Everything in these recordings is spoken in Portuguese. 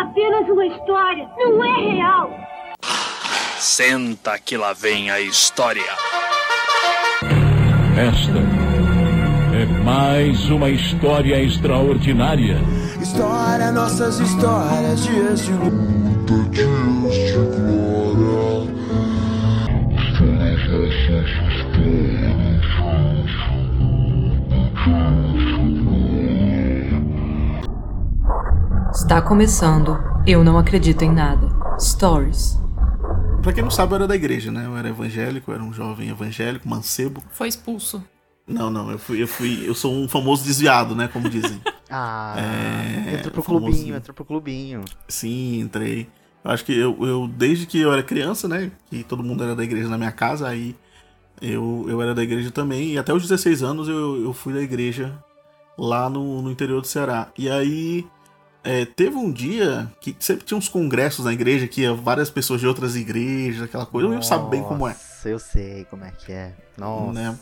apenas uma história, não é real. Senta que lá vem a história. Esta é mais uma história extraordinária. História, nossas histórias, dias de luta, Está começando Eu Não Acredito em Nada. Stories. Pra quem não sabe, eu era da igreja, né? Eu era evangélico, eu era um jovem evangélico, mancebo. Foi expulso. Não, não, eu fui, eu fui, eu sou um famoso desviado, né? Como dizem. Ah, É, entrou pro famoso- clubinho, entrou pro clubinho. Sim, entrei. Eu acho que eu, eu, desde que eu era criança, né? Que todo mundo era da igreja na minha casa, aí eu, eu era da igreja também. E até os 16 anos eu, eu fui da igreja lá no, no interior do Ceará. E aí é, teve um dia que sempre tinha uns congressos na igreja que ia várias pessoas de outras igrejas, aquela coisa. Eu sabe bem como é. Nossa, eu sei como é que é. Nossa. Né?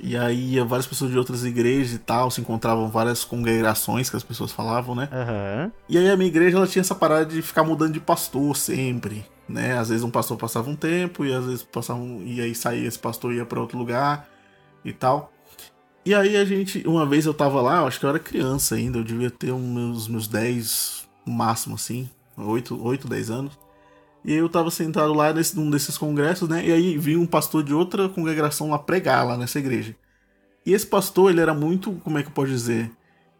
E aí ia várias pessoas de outras igrejas e tal, se encontravam várias congregações que as pessoas falavam, né? Aham. E aí a minha igreja ela tinha essa parada de ficar mudando de pastor sempre, né? Às vezes um pastor passava um tempo e às vezes passava um, e aí saía esse pastor e ia para outro lugar e tal. E aí a gente, uma vez eu tava lá, acho que eu era criança ainda, eu devia ter os meus, meus 10 no máximo assim, 8, 8, 10 anos. E eu tava sentado lá nesse, num desses congressos, né? E aí vi um pastor de outra congregação lá pregar lá nessa igreja. E esse pastor, ele era muito, como é que eu posso dizer?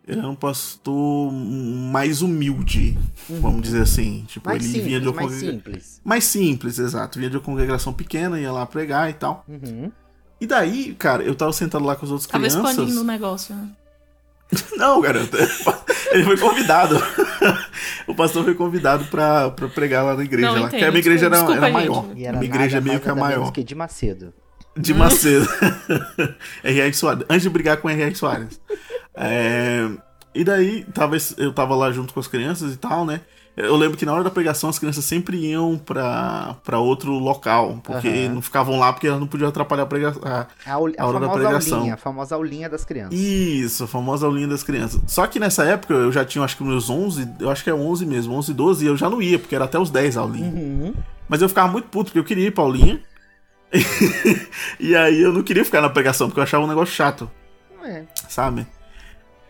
Ele era um pastor mais humilde, vamos dizer assim. Tipo, Uhum. Mais ele vinha de simples, uma mais congrega- simples. mais simples, exato. Vinha de uma congregação pequena, ia lá pregar e tal. Uhum. E daí, cara, eu tava sentado lá com as outras Tava crianças. expandindo o negócio, né? Não, garoto. Ele foi convidado. o pastor foi convidado pra, pra pregar lá na igreja. Não, lá, porque a minha igreja era, Desculpa, era maior. E A era minha igreja nada meio que é maior. que de Macedo. De Macedo. R.R. Soares. Antes de brigar com R.R. Soares. É, E daí, tava, eu tava lá junto com as crianças e tal, né? Eu lembro que na hora da pregação as crianças sempre iam pra, pra outro local. Porque Aham. não ficavam lá porque elas não podiam atrapalhar a pregação. A, a A hora da pregação. aulinha, a famosa aulinha das crianças. Isso, a famosa aulinha das crianças. Só que nessa época eu já tinha, acho que meus 11, eu acho que é 11 mesmo, 11, 12, e eu já não ia, porque era até os 10 a aulinha. Uhum. Mas eu ficava muito puto, porque eu queria ir pra aulinha. e aí eu não queria ficar na pregação, porque eu achava um negócio chato, É. sabe?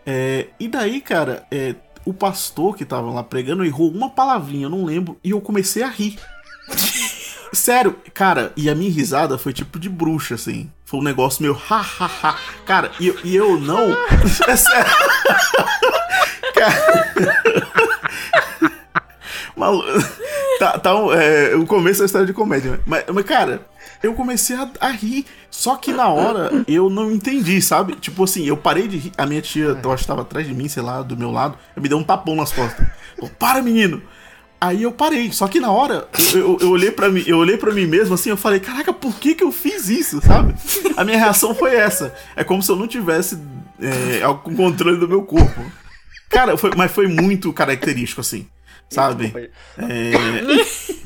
É, e daí, cara, é, o pastor que tava lá pregando errou uma palavrinha, eu não lembro, e eu comecei a rir. Sério, cara, e a minha risada foi tipo de bruxa, assim. Foi um negócio meio ha, ha, ha. Cara, e, eu- e eu não. É sério. Cara. Malu... Tá, tá um- é, o começo da história de comédia, né? mas, mas, cara, eu comecei a, a rir. Só que na hora eu não entendi, sabe? Tipo assim, eu parei de rir. A minha tia, eu acho que tava atrás de mim, sei lá, do meu lado, me deu um tapão nas costas. Falou, para, menino! Aí eu parei. Só que na hora, eu, eu, eu olhei para mim, eu olhei para mim mesmo assim, eu falei, caraca, por que que eu fiz isso, sabe? A minha reação foi essa. É como se eu não tivesse é, o controle do meu corpo. Cara, foi, mas foi muito característico, assim. Sabe? É...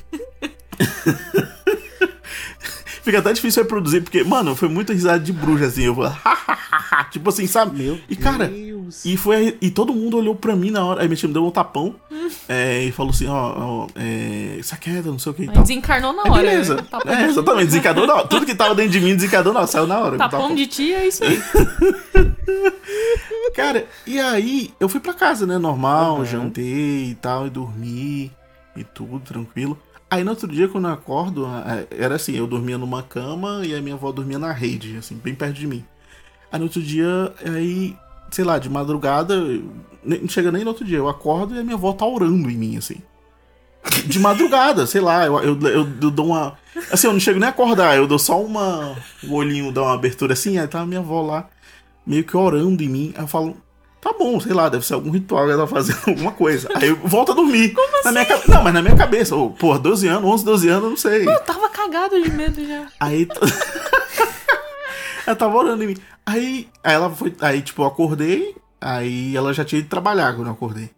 Fica até difícil reproduzir, porque, mano, foi muita risada de bruxa, assim. Eu falei, tipo assim, sabe? Meu e, cara, Deus. E foi. E todo mundo olhou pra mim na hora. Aí minha tia me deu um tapão é, e falou assim: ó, ó é, aqui é, não sei o que e tal. desencarnou na hora. beleza. né? Tapão, É, exatamente, desencadeou na hora. Tudo que tava dentro de mim desencadeou na hora, saiu na hora. tapão tapão. de tia é isso aí. Cara, e aí eu fui pra casa, né? Normal, Uhum. jantei e tal, e dormi e tudo, tranquilo. Aí no outro dia, quando eu acordo, é, era assim, eu dormia numa cama e a minha avó dormia na rede, assim, bem perto de mim. Aí no outro dia, aí, sei lá, de madrugada, não chega nem no outro dia, eu acordo e a minha avó tá orando em mim, assim. De madrugada, sei lá, eu, eu, eu, eu dou uma. Assim, eu não chego nem a acordar, eu dou só uma. O olhinho dá uma abertura assim, aí tá a minha avó lá, meio que orando em mim. Aí eu falo, tá bom, sei lá, deve ser algum ritual que ela tá fazendo alguma coisa. Aí eu volto a dormir. Como na Minha, ca- não, mas na minha cabeça, oh, pô, 12 anos, 11, 12 anos, não sei. Eu tava cagado de medo já. Aí. ela tava orando em mim. Aí, aí ela foi. Aí, tipo, eu acordei. Aí ela já tinha ido trabalhar quando eu acordei.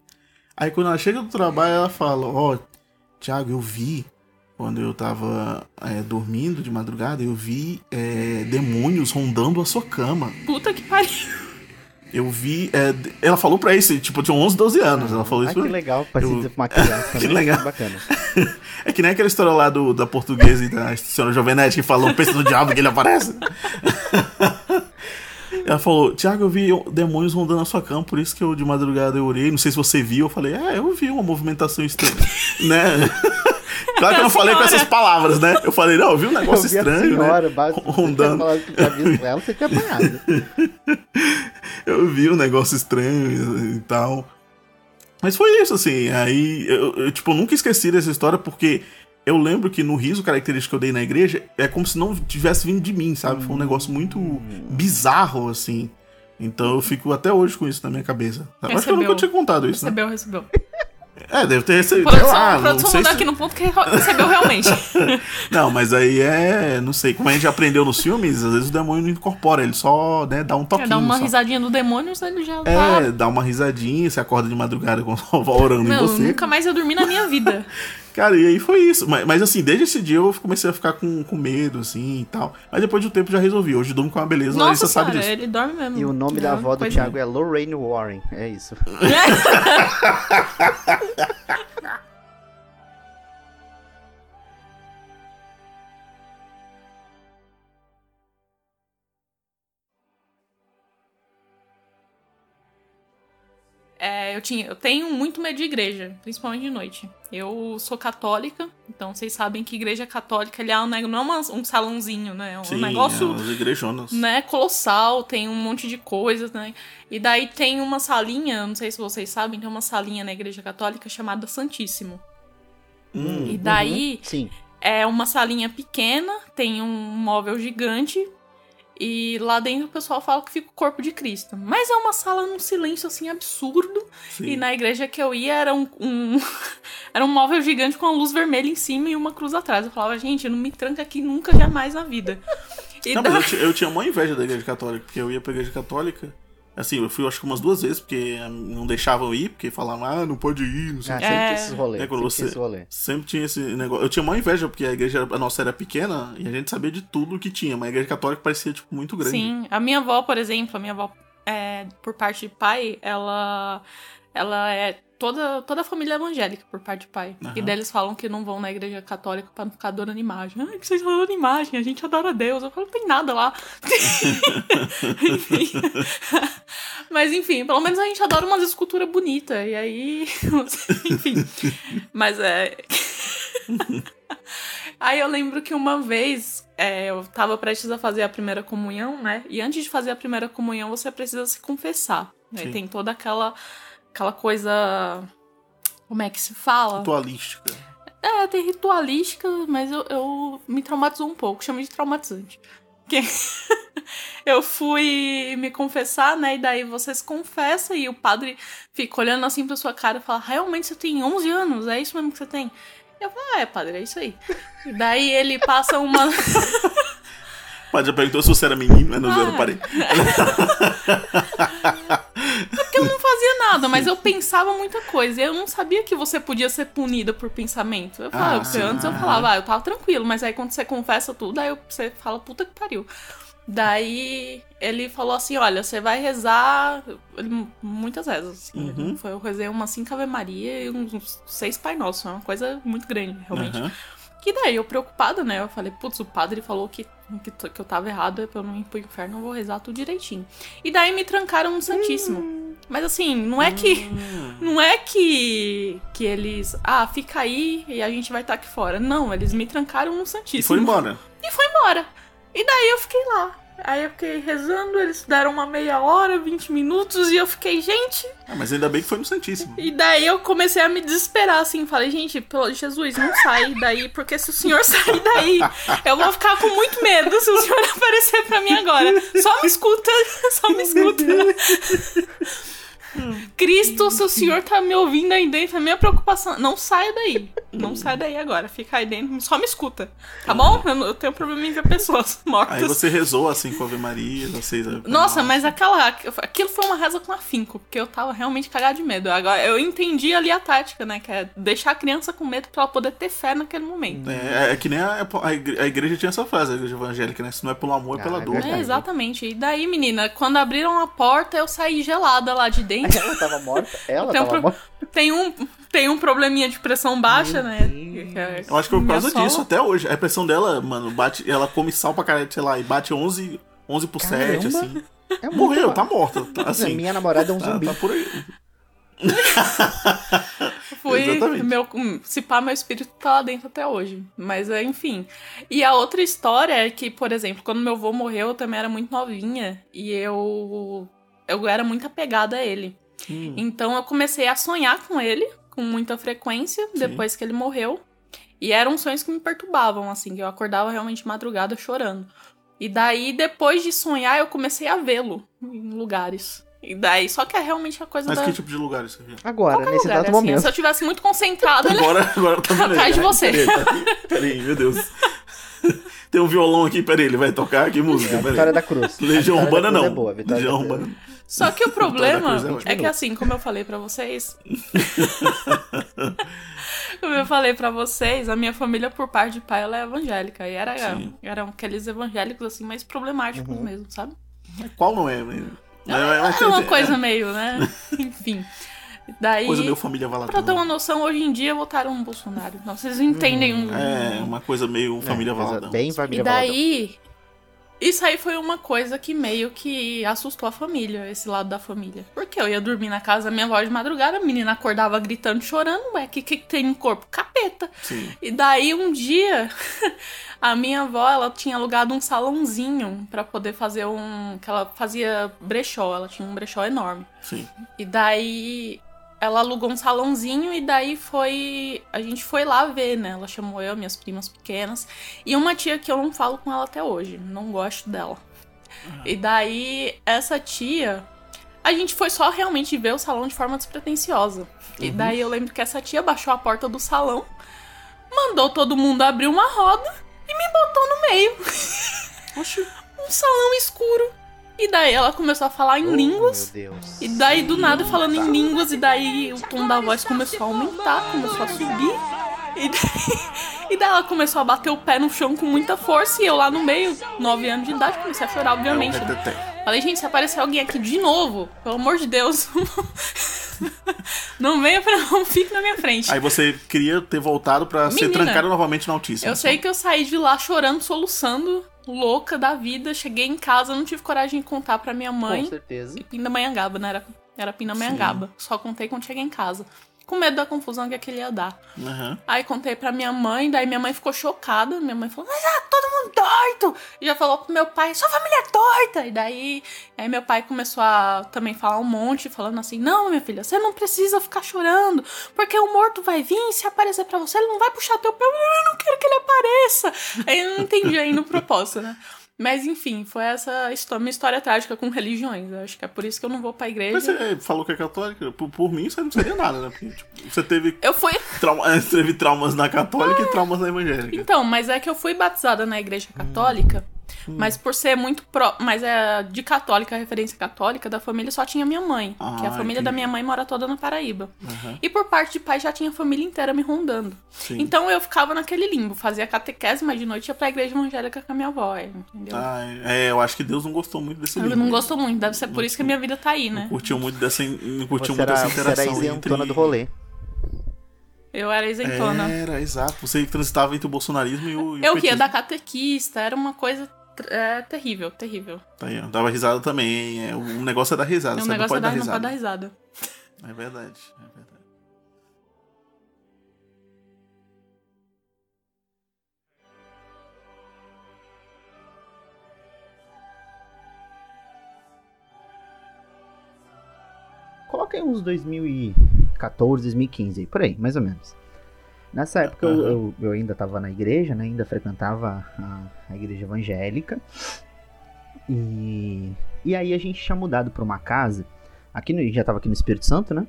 Aí quando ela chega do trabalho, ela fala, ó, Thiago, eu vi. Quando eu tava é, dormindo de madrugada, eu vi é, demônios rondando a sua cama. Puta que pariu. Eu vi. é, ela falou pra isso, tipo, eu tinha 11, 12 anos. Ela falou Ah, isso. que legal, pra Eu- uma criança. Que né? legal. Bacana. É que nem aquela história lá do, da portuguesa e da senhora Jovenete que falou, pensa no diabo que ele aparece. Ela falou, Tiago, eu vi demônios rondando a sua cama, por isso que eu de madrugada eu orei. Não sei se você viu. Eu falei, é, eu vi uma movimentação estranha. né? Claro que eu não falei com essas palavras, né? Eu falei, não, eu vi um Eu negócio vi a estranho, senhora, né? base- se você tivesse Rondando. que ela, você tinha apanhado. Eu vi um negócio estranho e tal. Mas foi isso, assim. Aí, eu, eu, tipo, eu nunca esqueci dessa história porque eu lembro que no riso característico que eu dei na igreja é como se não tivesse vindo de mim, sabe? Foi um negócio muito bizarro, assim. Então eu fico até hoje com isso na minha cabeça. Eu Acho que eu nunca Recebeu. tinha contado isso, né? Recebeu, recebeu. É, deve ter recebido. Produção, sei lá, a não produção sei mandou se- aqui no ponto que recebeu realmente. Não, mas aí é. Não sei. Como a gente aprendeu nos filmes, às vezes o demônio não incorpora, ele só né, dá um toquinho. dar uma só. risadinha do demônio, ele já tá. É, dá uma risadinha, você acorda de madrugada com avó orando em Não, você. nunca mais eu dormi na minha vida. Cara, e aí foi isso. Mas, mas, assim, desde esse dia eu comecei a ficar com, com medo, assim e tal. Mas depois de um tempo já resolvi. Hoje eu durmo com uma beleza, a Nossa Larissa sabe disso. ele dorme mesmo. E o nome da avó do Thiago é Lorraine Warren. É isso. É, eu, tinha, eu tenho muito medo de igreja, principalmente de noite. Eu sou católica, então vocês sabem que igreja católica ele é um, não é uma- um salãozinho, né? É um Sim, negócio as igrejonas. né, colossal, tem um monte de coisas, né? E daí tem uma salinha, não sei se vocês sabem, tem uma salinha na igreja católica chamada Santíssimo. Hum, E daí Sim. é uma salinha pequena, tem um móvel gigante. E lá dentro o pessoal fala que fica o corpo de Cristo. Mas é uma sala num silêncio assim absurdo. sim. E na igreja que eu ia era um, um- era um móvel gigante com uma luz vermelha em cima e uma cruz atrás. Eu falava, gente, não me tranca aqui nunca, jamais na vida. E Não, da- mas eu, eu tinha uma inveja da igreja católica, porque eu ia pra igreja católica. Assim, eu fui acho que umas duas vezes, porque não deixavam ir, porque falavam, ah, não pode ir, não sei Ah, o quê. sempre É. tinha esses rolês. É, quando sempre você- rolê. Sempre tinha esse negócio. Eu tinha uma inveja, porque a igreja a nossa era pequena e a gente sabia de tudo que tinha, mas a igreja católica parecia, tipo, muito grande. Sim, a minha avó, por exemplo, a minha avó, é, por parte de pai, ela, ela é toda, toda a família evangélica, por parte de pai. Aham. E daí eles falam que não vão na igreja católica pra não ficar adorando imagem. Ai, que vocês adorando imagem, a gente adora Deus. Eu falo, não tem nada lá. Enfim. Mas enfim, pelo menos a gente adora umas esculturas bonitas. E aí. enfim. Mas é. Aí eu lembro que uma vez é, eu tava prestes a fazer a primeira comunhão, né? E antes de fazer a primeira comunhão, você precisa se confessar. Né? Tem toda aquela, aquela coisa. Como é que se fala? Ritualística. É, tem ritualística, mas eu, eu me traumatizou um pouco, chama de traumatizante. Que eu fui me confessar, né? E daí você se confessa e o padre fica olhando assim pra sua cara e fala: Realmente você tem 11 anos? É isso mesmo que você tem? Eu falo: Ah, é, padre, é isso aí. E daí ele passa uma. O padre já perguntou se você era menino, mas não, eu não Ah. parei. Eu não fazia nada, mas eu pensava muita coisa. Eu não sabia que você podia ser punida por pensamento. Eu falava, Ah, porque sim. antes eu falava, ah, eu tava tranquilo, mas aí quando você confessa tudo, aí você fala, puta que pariu. Daí ele falou assim: olha, você vai rezar ele- muitas vezes. assim. Uhum. Foi, eu rezei umas cinco Ave Maria e uns, seis Pai Nosso. É uma coisa muito grande, realmente. Aham. Que daí eu preocupada, né? Eu falei, putz, o padre falou que, que, que eu tava errada, pra eu não ir pro inferno, eu vou rezar tudo direitinho. E daí me trancaram no Santíssimo. Mas assim, não é que. Não é que. Que eles. Ah, fica aí e a gente vai estar aqui fora. Não, eles me trancaram no E Santíssimo. foi embora. E foi embora. E daí eu fiquei lá. Aí eu fiquei rezando, eles deram uma meia hora, 20 minutos, e eu fiquei, gente. Ah, mas ainda bem que foi no Santíssimo. E daí eu comecei a me desesperar, assim. Falei, gente, pelo Jesus, não sai daí, porque se o senhor sair daí, eu vou ficar com muito medo se o senhor aparecer pra mim agora. Só me escuta, só me escuta. Cristo, se o senhor tá me ouvindo aí dentro, a minha preocupação. Não saia daí. Não sai daí agora, fica aí dentro, só me escuta, tá bom? Eu, não- eu tenho problema em ver pessoas mortas. Aí você rezou assim com a Ave Maria, vocês. Nossa, mas aquela. Aquilo foi uma reza com afinco, porque eu tava realmente cagada de medo. Agora, eu entendi ali a tática, né? Que é deixar a criança com medo pra ela poder ter fé naquele momento. É, é que nem a, a, igre- a igreja tinha essa frase, a igreja evangélica, né? Se não é pelo amor, é pela Ah, é dor. É, exatamente. E daí, menina, quando abriram a porta, eu saí gelada lá de dentro. Ela tava morta? Ela Tem um, tava pro- morta? tem um, tem um probleminha de pressão baixa, né? É- Eu acho que foi por minha causa sola. disso até hoje. A pressão dela, mano, bate, ela come sal pra caralho, sei lá, e bate 11, 11 por 7, Caramba. assim. É Morreu, tá morta. Tá, assim, Minha namorada é um tá, zumbi. tá por aí. Fui, Exatamente. meu, hum, se pá, meu espírito tá lá dentro até hoje. Mas, é, enfim. E a outra história é que, por exemplo, quando meu avô morreu, eu também era muito novinha. E eu. Eu era muito apegada a ele. Hum. Então eu comecei a sonhar com ele com muita frequência depois que ele morreu. E eram sonhos que me perturbavam, assim, que eu acordava realmente de madrugada chorando. E daí, depois de sonhar, eu comecei a vê-lo em lugares. E daí, só que é realmente a coisa Mas da. que tipo de lugar isso viu? Agora, nesse lugar, exato assim, momento. Se eu tivesse muito concentrada, ele Agora, agora tá Atrás de você. Peraí, peraí, meu Deus. Tem um violão aqui, peraí, ele vai tocar? Que música? É. Vitória da Cruz. Legião Urbana da Cruz não. É boa, Legião da Cruz. Urbana. Só que o problema é é que assim, como eu falei pra vocês. como eu falei pra vocês, a minha família por parte de pai ela é evangélica. E era, Sim. eram aqueles evangélicos assim, mais problemáticos Uhum. mesmo, sabe? Qual não é? né? É uma coisa meio, né? Enfim. Daí, Coisa meio família pra Valadão. ter uma noção, hoje em dia votaram no Bolsonaro. Não, vocês entendem um. É, uma coisa meio família É, Valadão. Bem família E daí, isso aí foi uma coisa que meio que assustou a família, esse lado da família. Porque eu ia dormir na casa da minha avó de madrugada, a menina acordava gritando, chorando, ué, o que, que tem no corpo? Capeta. Sim. E daí um dia, a minha avó, ela tinha alugado um salãozinho pra poder fazer um... que ela fazia brechó, ela tinha um brechó enorme. Sim. E daí ela alugou um salãozinho e daí foi. A gente foi lá ver, né? Ela chamou eu, minhas primas pequenas. E uma tia que eu não falo com ela até hoje. Não gosto dela. E daí, essa tia. A gente foi só realmente ver o salão de forma despretensiosa. E daí eu lembro que essa tia baixou a porta do salão, mandou todo mundo abrir uma roda e me botou no meio. Oxi. Um salão escuro. E daí ela começou a falar em Oh, línguas. Meu Deus. E daí, do nada, falando em línguas, e daí o tom da voz começou a aumentar, começou a subir. E daí, e daí ela começou a bater o pé no chão com muita força, e eu lá no meio, 9 anos de idade, comecei a chorar, obviamente. né? Falei, gente, se aparecer alguém aqui de novo, pelo amor de Deus, não venha pra não fique na minha frente. Aí você queria ter voltado pra ser trancado novamente na Altíssima. Eu sei que eu saí de lá chorando, soluçando, louca da vida. Cheguei em casa, não tive coragem de contar pra minha mãe. Com certeza. E Pindamonhangaba, né? Era, era Pindamonhangaba. Só contei quando cheguei em casa. Com medo da confusão que aquele ia dar. Aham. Aí contei pra minha mãe, daí minha mãe ficou chocada. Minha mãe falou, mas ah, todo mundo doido! E já falou pro meu pai, sua família é doida! E daí, aí meu pai começou a também falar um monte, falando assim, não, minha filha, você não precisa ficar chorando, porque o morto vai vir, se aparecer pra você, ele não vai puxar teu pé, eu não quero que ele apareça! Aí eu não entendi ainda o propósito, né? Mas enfim, foi essa histó- minha história trágica com religiões. Eu acho que é por isso que eu não vou pra igreja. Mas você falou que é católica. Por, por mim, você não seria nada, né? Porque, tipo, você teve, Eu fui. trauma, eh, teve traumas na católica e traumas na evangélica. Então, mas é que eu fui batizada na igreja católica, Hum. Mas por ser muito pró. Mas é de católica, referência católica, da família só tinha minha mãe. Ah, que a família da entendi. minha mãe mora toda na Paraíba. Aham. E por parte de pai já tinha a família inteira me rondando. Sim. Então eu ficava naquele limbo, fazia catequese, mas de noite ia pra igreja evangélica com a minha avó, entendeu? Ah, é, eu acho que Deus não gostou muito desse eu livro. não gostou muito, deve ser por isso que a minha vida tá aí, né? Não curtiu muito dessa, não curtiu Você muito era, dessa você era interação isentona entre... do rolê. Eu era isentona. Era, exato. Você transitava entre o bolsonarismo e o, e o eu que ia da catequista, era uma coisa é, terrível, terrível. Tá aí. Dava risada também. É, o negócio é dar risada. O você não negócio é pode dar, dar não risada. pode dar risada. É verdade, é verdade. Coloca aí uns 2014, 2015 aí, por aí, mais ou menos. Nessa época eu, Aham. eu, eu ainda tava na igreja, né? Ainda frequentava a, a igreja evangélica. E, e aí a gente tinha mudado pra uma casa. Aqui no, já tava aqui no Espírito Santo, né?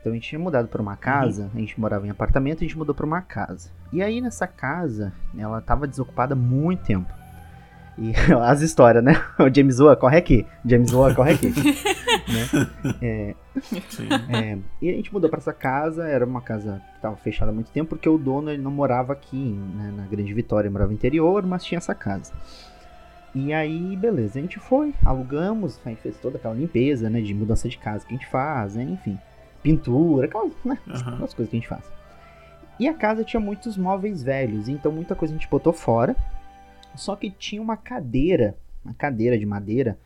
Então a gente tinha mudado pra uma casa, a gente morava em apartamento, a gente mudou pra uma casa. E aí nessa casa, ela tava desocupada há muito tempo. E as histórias, né? O James Wan, corre aqui. James Wan, corre aqui. né? É, é, e a gente mudou pra essa casa, era uma casa que tava fechada há muito tempo, porque o dono ele não morava aqui, né, na Grande Vitória, ele morava no interior, mas tinha essa casa. E aí, beleza, a gente foi, alugamos, a gente fez toda aquela limpeza, né, de mudança de casa que a gente faz, né, enfim, pintura, aquelas, né, Aham. aquelas coisas que a gente faz. E a casa tinha muitos móveis velhos, então muita coisa a gente botou fora, só que tinha uma cadeira, uma cadeira de madeira,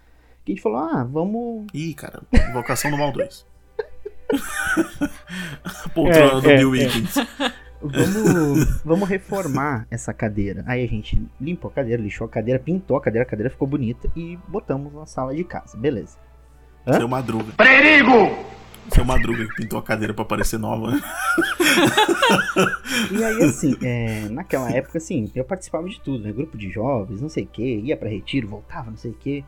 que a gente falou, ah, vamos Ih, cara, Invocação do Mal 2. Poltrona É, do é, Bill é. Wiggins. Vamos, vamos reformar essa cadeira. Aí a gente limpou a cadeira, lixou a cadeira, pintou a cadeira, a cadeira ficou bonita e botamos na sala de casa. Beleza. Hã? Seu Madruga. Perigo! Seu Madruga que pintou a cadeira pra parecer nova. né? E aí, assim, é, naquela época, assim, eu participava de tudo, né? Grupo de jovens, não sei o que, ia pra retiro, voltava, não sei o que.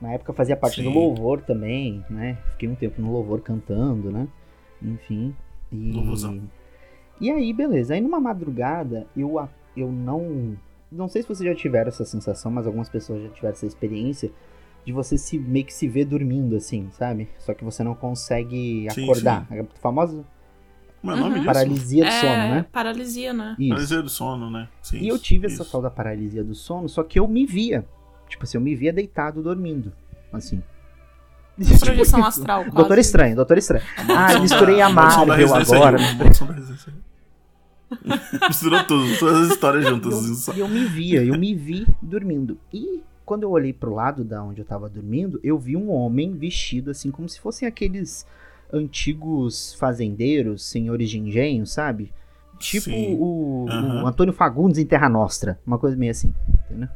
Na época eu fazia parte do Sim. louvor também, né? Fiquei um tempo no louvor cantando, né? Enfim. E, Louvorzão. e aí, beleza. Aí numa madrugada, eu, eu não. Não sei se vocês já tiveram essa sensação, mas algumas pessoas já tiveram essa experiência de você se meio que se ver dormindo, assim, sabe? Só que você não consegue Sim, acordar. A famosa Como é nome Uhum. paralisia do é, sono, né? paralisia, né? Isso. Paralisia do sono, né? Sim, E eu tive isso. essa tal da paralisia do sono, só que eu me via. Tipo assim, eu me via deitado dormindo. Assim. Projeção astral, quase. Doutor Estranho, Doutor Estranho. Ah, misturei a Marvel agora. Misturou tudo, todas as histórias juntas. assim, só. E eu me via, eu me vi dormindo. E quando eu olhei pro lado da onde eu tava dormindo, eu vi um homem vestido assim, como se fossem aqueles antigos fazendeiros, senhores de engenho, sabe? Tipo o, o Aham. Antônio Fagundes em Terra Nostra. Uma coisa meio assim, entendeu?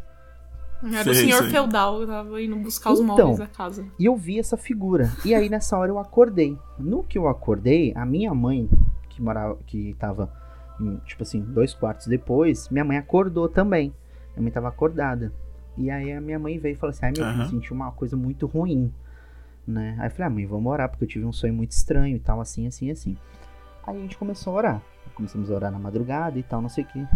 Era o Sei, senhor sei. feudal tava indo buscar os Então. móveis da casa. E eu vi essa figura. E aí nessa hora eu acordei. No que eu acordei, a minha mãe, que morava, que tava, hum, tipo assim, dois quartos depois, minha mãe acordou também. Minha mãe tava acordada. E aí a minha mãe veio e falou assim: ai meu filho, Aham. senti uma coisa muito ruim. Né? Aí eu falei, ah, mãe, vamos orar, porque eu tive um sonho muito estranho e tal, assim, assim, assim. Aí a gente começou a orar. Começamos a orar na madrugada e tal, não sei o que.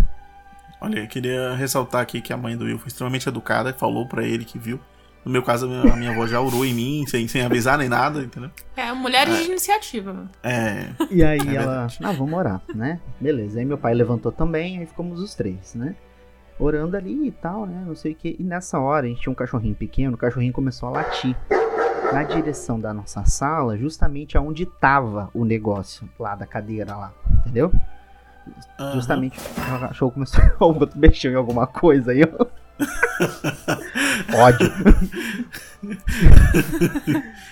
Olha, eu queria ressaltar aqui que a mãe do Will foi extremamente educada e falou pra ele que viu. No meu caso, a minha, a minha avó já orou em mim, sem, sem avisar nem nada, entendeu? É, mulheres de iniciativa. É. E aí É ela, ah, vamos orar, né? Beleza. Aí meu pai levantou também, aí ficamos os três, né? Orando ali e tal, né? Não sei o que. E nessa hora a gente tinha um cachorrinho pequeno, o cachorrinho começou a latir na direção da nossa sala, justamente aonde tava o negócio lá da cadeira lá, entendeu? Aham. Justamente o cachorro começou outro mexeu em alguma coisa aí, ó. Ódio.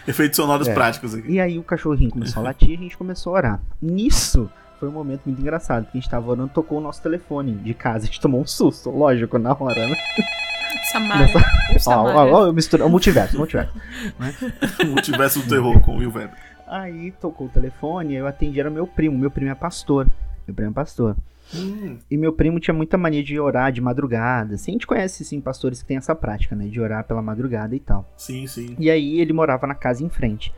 Efeitos sonoros É. práticos aqui. E aí o cachorrinho começou a latir e a gente começou a orar. Nisso, foi um momento muito engraçado, porque a gente tava orando, tocou o nosso telefone de casa, a gente tomou um susto, lógico, na hora, né? Samária. O Ó, Samária. ó, ó, eu misturo, o multiverso, o multiverso. O tivesse o terror com o Will Weber. Aí tocou o telefone, eu atendi, era meu primo, meu primo é pastor. Meu primo é pastor. Hum, E meu primo tinha muita mania de orar de madrugada. Assim, a gente conhece, sim, pastores que têm essa prática, né? De orar pela madrugada e tal. sim, sim. E aí ele morava na casa em frente.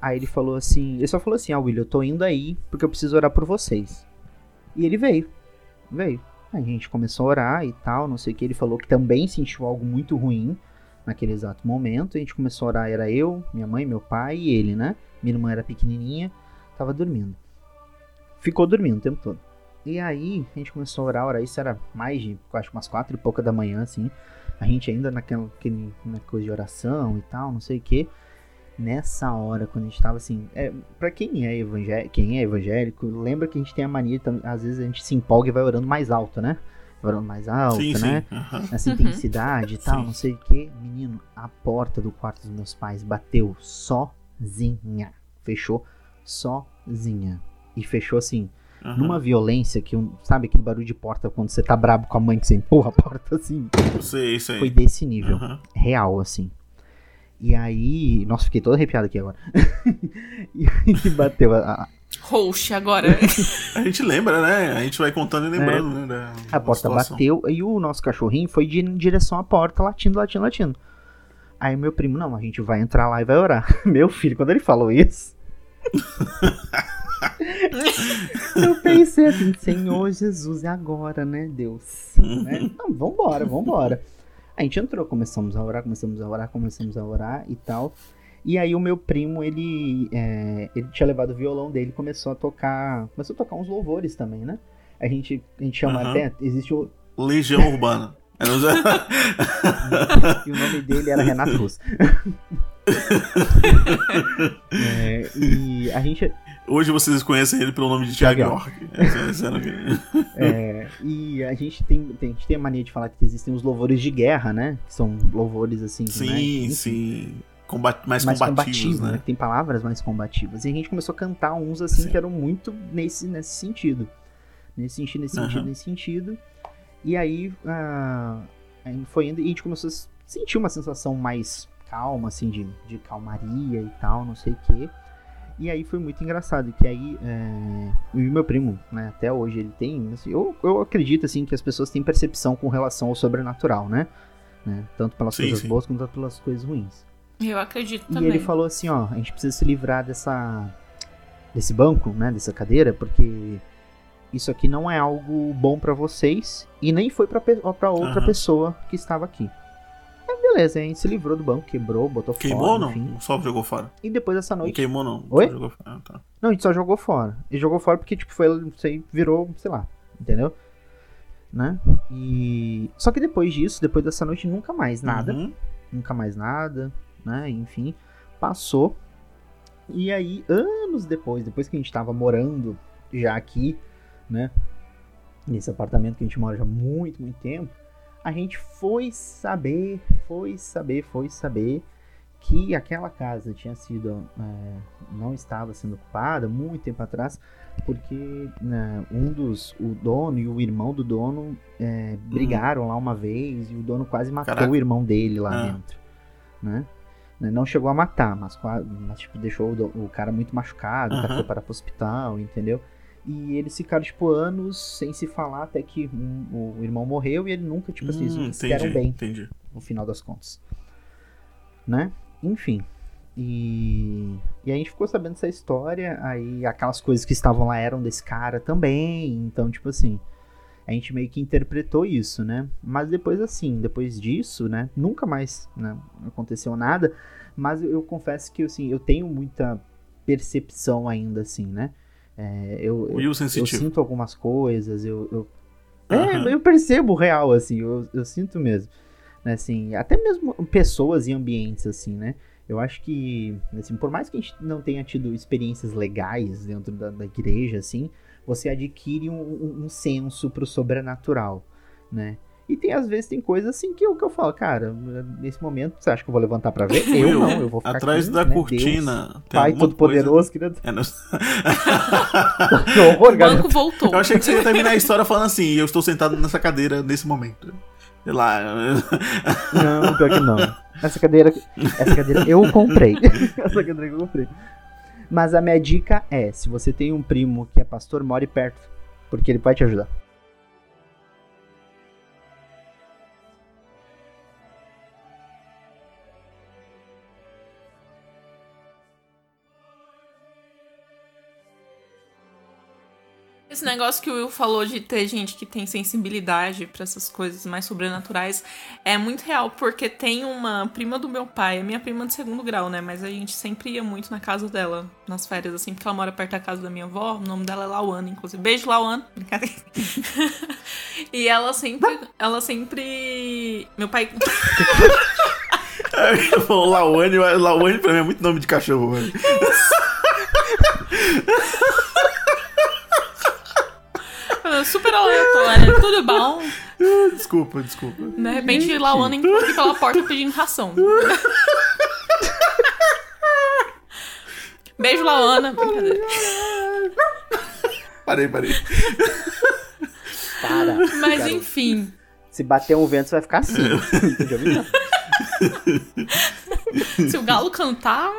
Aí ele falou assim, ele só falou assim, ah, William, eu tô indo aí porque eu preciso orar por vocês. E ele veio, veio. Aí a gente começou a orar e tal, não sei o que. Ele falou que também sentiu algo muito ruim naquele exato momento. A gente começou a orar, era eu, minha mãe, meu pai e ele, né? Minha irmã era pequenininha, tava dormindo. Ficou dormindo o tempo todo. E aí a gente começou a orar, orar. Isso era mais de, acho, umas quatro e pouca da manhã, assim. A gente ainda naquela aquele, na coisa de oração e tal, não sei o que. Nessa hora, quando a gente tava assim. É, pra quem é, evangé quem é evangélico, lembra que a gente tem a mania, às vezes a gente se empolga e vai orando mais alto, né? Vai orando mais alto, sim, né? sim. aham. Essa Uhum. intensidade e tal, Sim. não sei o que. Menino, a porta do quarto dos meus pais bateu sozinha. Fechou sozinha. E fechou assim, aham. numa violência que, um- sabe aquele barulho de porta quando você tá brabo com a mãe que você empurra a porta assim? Sei, sei. Foi desse nível Aham. real, assim. E aí. Nossa, fiquei todo arrepiado aqui agora. e aí bateu a, a- Roxo agora. A gente lembra, né? A gente vai contando e lembrando, né? Da, a porta situação. bateu e o nosso cachorrinho foi de, em direção à porta, latindo, latindo, latindo. Aí meu primo, não, a gente vai entrar lá e vai orar. Meu filho, quando ele falou isso. Eu pensei assim, Senhor Jesus, é agora, né, Deus? Né? Não, vambora, vambora. A gente entrou, começamos a orar, começamos a orar, começamos a orar e tal. E aí o meu primo, ele, é, ele tinha levado o violão dele e começou a tocar. Começou a tocar uns louvores também, né? A gente, a gente chama Aham. até. Existe o. Legião Urbana. E o nome dele era Renato Russo. É, e a gente. Hoje vocês conhecem ele pelo nome de Thiago York. A- É, e a gente tem, tem- a gente tem a mania de falar que existem os louvores de guerra, né? Que são louvores assim. né? Sim, Enfim, sim. Combat- mais, mais combativos, combativos, né? né? Tem palavras mais combativas. E a gente começou a cantar uns assim Sim. que eram muito nesse, nesse sentido. Nesse sentido, nesse sentido, Aham. nesse sentido. E aí, ah, aí foi indo e a gente começou a sentir uma sensação mais calma, assim, de, de calmaria e tal, não sei o quê. E aí foi muito engraçado, que aí é, o meu primo, né, até hoje ele tem, assim, eu, eu acredito assim que as pessoas têm percepção com relação ao sobrenatural, né? né? Tanto pelas Sim, coisas sim. boas quanto pelas coisas ruins. Eu acredito E também. ele falou assim, ó, a gente precisa se livrar dessa desse banco, né, dessa cadeira, porque isso aqui não é algo bom pra vocês e nem foi pra outra Aham. pessoa que estava aqui. Beleza, a gente se livrou do banco, quebrou, botou Queimou fora, ou não? enfim. Só jogou fora. E depois dessa Não noite, queimou não. Oi? Só. Ah, tá. não, a gente só jogou fora. E jogou fora porque tipo foi, aí virou, sei lá, entendeu? Né? E só que depois disso, depois dessa noite nunca mais nada Uhum. nunca mais nada, né? Enfim, passou. E aí, anos depois, depois que a gente tava morando já aqui, né? Nesse apartamento que a gente mora já há muito, muito tempo, a gente foi saber, foi saber, foi saber que aquela casa tinha sido, é, não estava sendo ocupada muito tempo atrás, porque né, um dos, o dono e o irmão do dono é, brigaram lá uma vez e o dono quase matou Caraca. o irmão dele lá Ah. dentro, né? Né, Não chegou a matar, mas, mas tipo, deixou o, o cara muito machucado, o cara foi para o hospital, entendeu? E eles ficaram, tipo, anos sem se falar até que um- o irmão morreu e ele nunca, tipo assim, Hum, eles entendi, bem entendi. no final das contas. Né? Enfim. E, e a gente ficou sabendo dessa história, aí aquelas coisas que estavam lá eram desse cara também, então, tipo assim, a gente meio que interpretou isso, né? Mas depois, assim, depois disso, né, nunca mais né, aconteceu nada, mas eu, eu confesso que, assim, eu tenho muita percepção ainda, assim, né? É, eu, eu, eu sinto algumas coisas, eu, eu é, Aham. eu percebo o real, assim, eu, eu sinto mesmo. Né, assim, até mesmo pessoas e ambientes, assim, né? Eu acho que, assim, por mais que a gente não tenha tido experiências legais dentro da, da igreja, assim, você adquire um, um, um senso pro sobrenatural, né? E tem, às vezes, tem coisas assim que eu, que eu falo, cara, nesse momento, você acha que eu vou levantar pra ver? Eu Will, não, eu vou ficar Atrás aqui, da né, cortina. Deus, tem Pai Todo-Poderoso, É, não- Que horror, O banco voltou. Eu achei que você ia terminar a história falando assim, eu estou sentado nessa cadeira nesse momento. Sei lá. Não, pior que não. Essa cadeira, essa cadeira eu comprei. essa cadeira que eu comprei. Mas a minha dica é, se você tem um primo que é pastor, more perto, porque ele pode te ajudar. Esse negócio que o Will falou de ter gente que tem sensibilidade pra essas coisas mais sobrenaturais é muito real, porque tem uma prima do meu pai, é minha prima de segundo grau, né? Mas a gente sempre ia muito na casa dela, nas férias, assim, porque ela mora perto da casa da minha avó. O nome dela é Lauana, inclusive. Beijo, Lauana. Brincadeira. e ela sempre. Ela sempre. Meu pai. Eu falo Lawane, Lawane pra mim é muito nome de cachorro, velho. Super aleatória, tudo bom? Desculpa, desculpa. De repente, Lauana entrou aqui pela porta pedindo ração. Beijo, Lauana. Brincadeira. Parei, parei. Para. Mas garoto. enfim. Se bater um vento, você vai ficar assim. Se o galo cantar.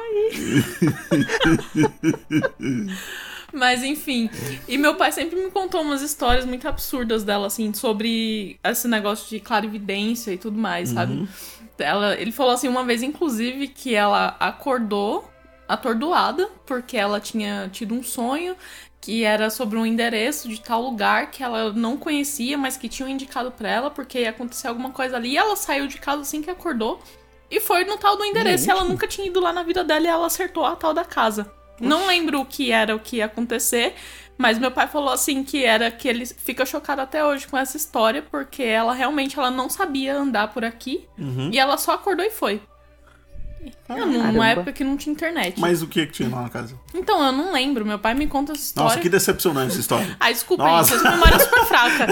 Mas enfim. E meu pai sempre me contou umas histórias muito absurdas dela, assim, sobre esse negócio de clarividência e tudo mais, sabe? Ela, ele falou assim uma vez, inclusive, que ela acordou atordoada, porque ela tinha tido um sonho que era sobre um endereço de tal lugar que ela não conhecia, mas que tinham indicado pra ela porque ia acontecer alguma coisa ali. E ela saiu de casa assim que acordou e foi no tal do endereço. E ela nunca tinha ido lá na vida dela e ela acertou a tal da casa. Não lembro o que era o que ia acontecer, mas meu pai falou assim que era que ele fica chocado até hoje com essa história, porque ela realmente ela não sabia andar por aqui Uhum. e ela só acordou e foi. Numa época que não tinha internet. Mas o que que tinha lá na casa? Então, eu não lembro. Meu pai me conta essa história. Nossa, que decepcionante essa história. Ai, desculpa, Nossa. gente, essa memória é super fraca.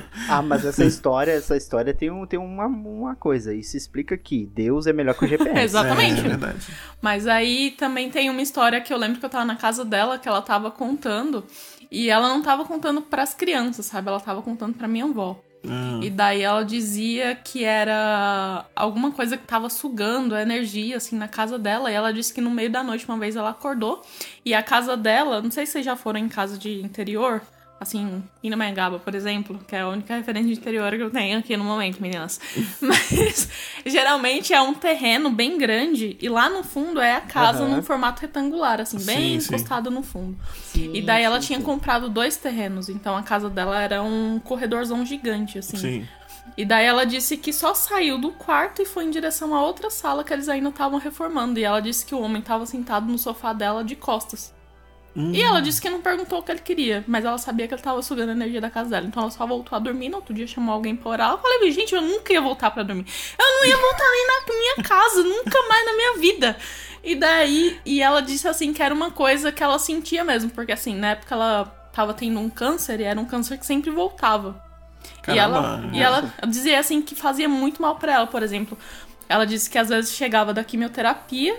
Ah, mas essa história, essa história tem, um, tem uma, uma coisa. Isso explica que Deus é melhor que o GPS. Exatamente. É, é verdade. Mas aí também tem uma história que eu lembro que eu tava na casa dela, que ela tava contando. E ela não tava contando pras crianças, sabe? Ela tava contando pra minha avó. Ah, E daí ela dizia que era alguma coisa que tava sugando a energia, assim, na casa dela. E ela disse que no meio da noite, uma vez, ela acordou. E a casa dela, não sei se vocês já foram em casa de interior, assim, Pindamonhangaba, por exemplo, que é a única referência de interior que eu tenho aqui no momento, meninas. Mas geralmente é um terreno bem grande e lá no fundo é a casa Aham. num formato retangular, assim, bem Sim, sim. encostado no fundo. Sim, E daí ela sim, tinha sim. comprado dois terrenos, então a casa dela era um corredorzão gigante, assim. sim. E daí ela disse que só saiu do quarto e foi em direção a outra sala que eles ainda estavam reformando. E ela disse que o homem estava sentado no sofá dela de costas. Hum. E ela disse que não perguntou o que ele queria, mas ela sabia que ele tava sugando a energia da casa dela. Então ela só voltou a dormir. No outro dia chamou alguém pra orar. Eu falei, gente, eu nunca ia voltar pra dormir. Eu não ia voltar nem na minha casa, nunca mais na minha vida. E daí, e ela disse assim que era uma coisa que ela sentia mesmo, porque assim, na época ela tava tendo um câncer e era um câncer que sempre voltava. E ela, Caramba, e ela dizia assim que fazia muito mal pra ela, por exemplo. Ela disse que às vezes chegava da quimioterapia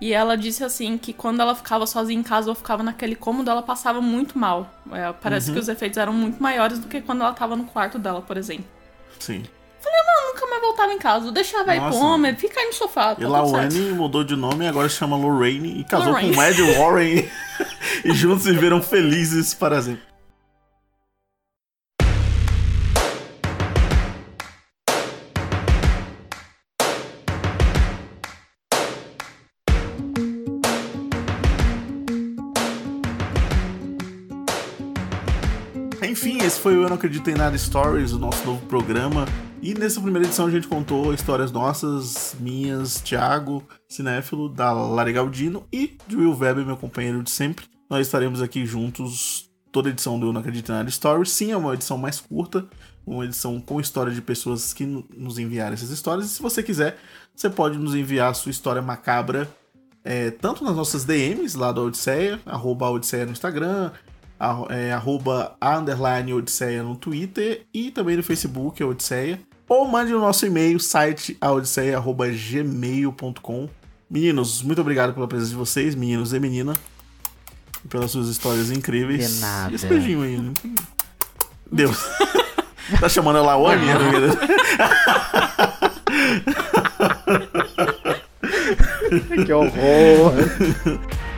e ela disse assim que quando ela ficava sozinha em casa ou ficava naquele cômodo, ela passava muito mal. É, parece Uhum. que os efeitos eram muito maiores do que quando ela tava no quarto dela, por exemplo. Sim. Eu nunca mais voltava em casa, deixava ir pro homem, fica aí no sofá. Tá E. Lawane mudou de nome e agora se chama Lorraine e casou Lorraine. com o Ed Warren e juntos viveram felizes para sempre. Foi o Eu Não Acredito em Nada Stories, o nosso novo programa. E nessa primeira edição a gente contou histórias nossas, minhas, Thiago, cinéfilo, da Lari Galdino e de Will Weber, meu companheiro de sempre. Nós estaremos aqui juntos toda edição do Eu Não Acredito em Nada Stories. Sim, é uma edição mais curta, uma edição com história de pessoas que nos enviaram essas histórias. E se você quiser, você pode nos enviar a sua história macabra é, tanto nas nossas DMs lá do Odisseia, arroba Odisseia no Instagram, é, arroba a underline Odisseia no Twitter e também no Facebook, a Odisseia. Ou mande no nosso e-mail, site aodisseia.gmail.com. Meninos, muito obrigado pela presença de vocês, meninos e menina, e pelas suas histórias incríveis. De nada. E esse beijinho aí, né? Deus. tá chamando a Lawane? Que horror.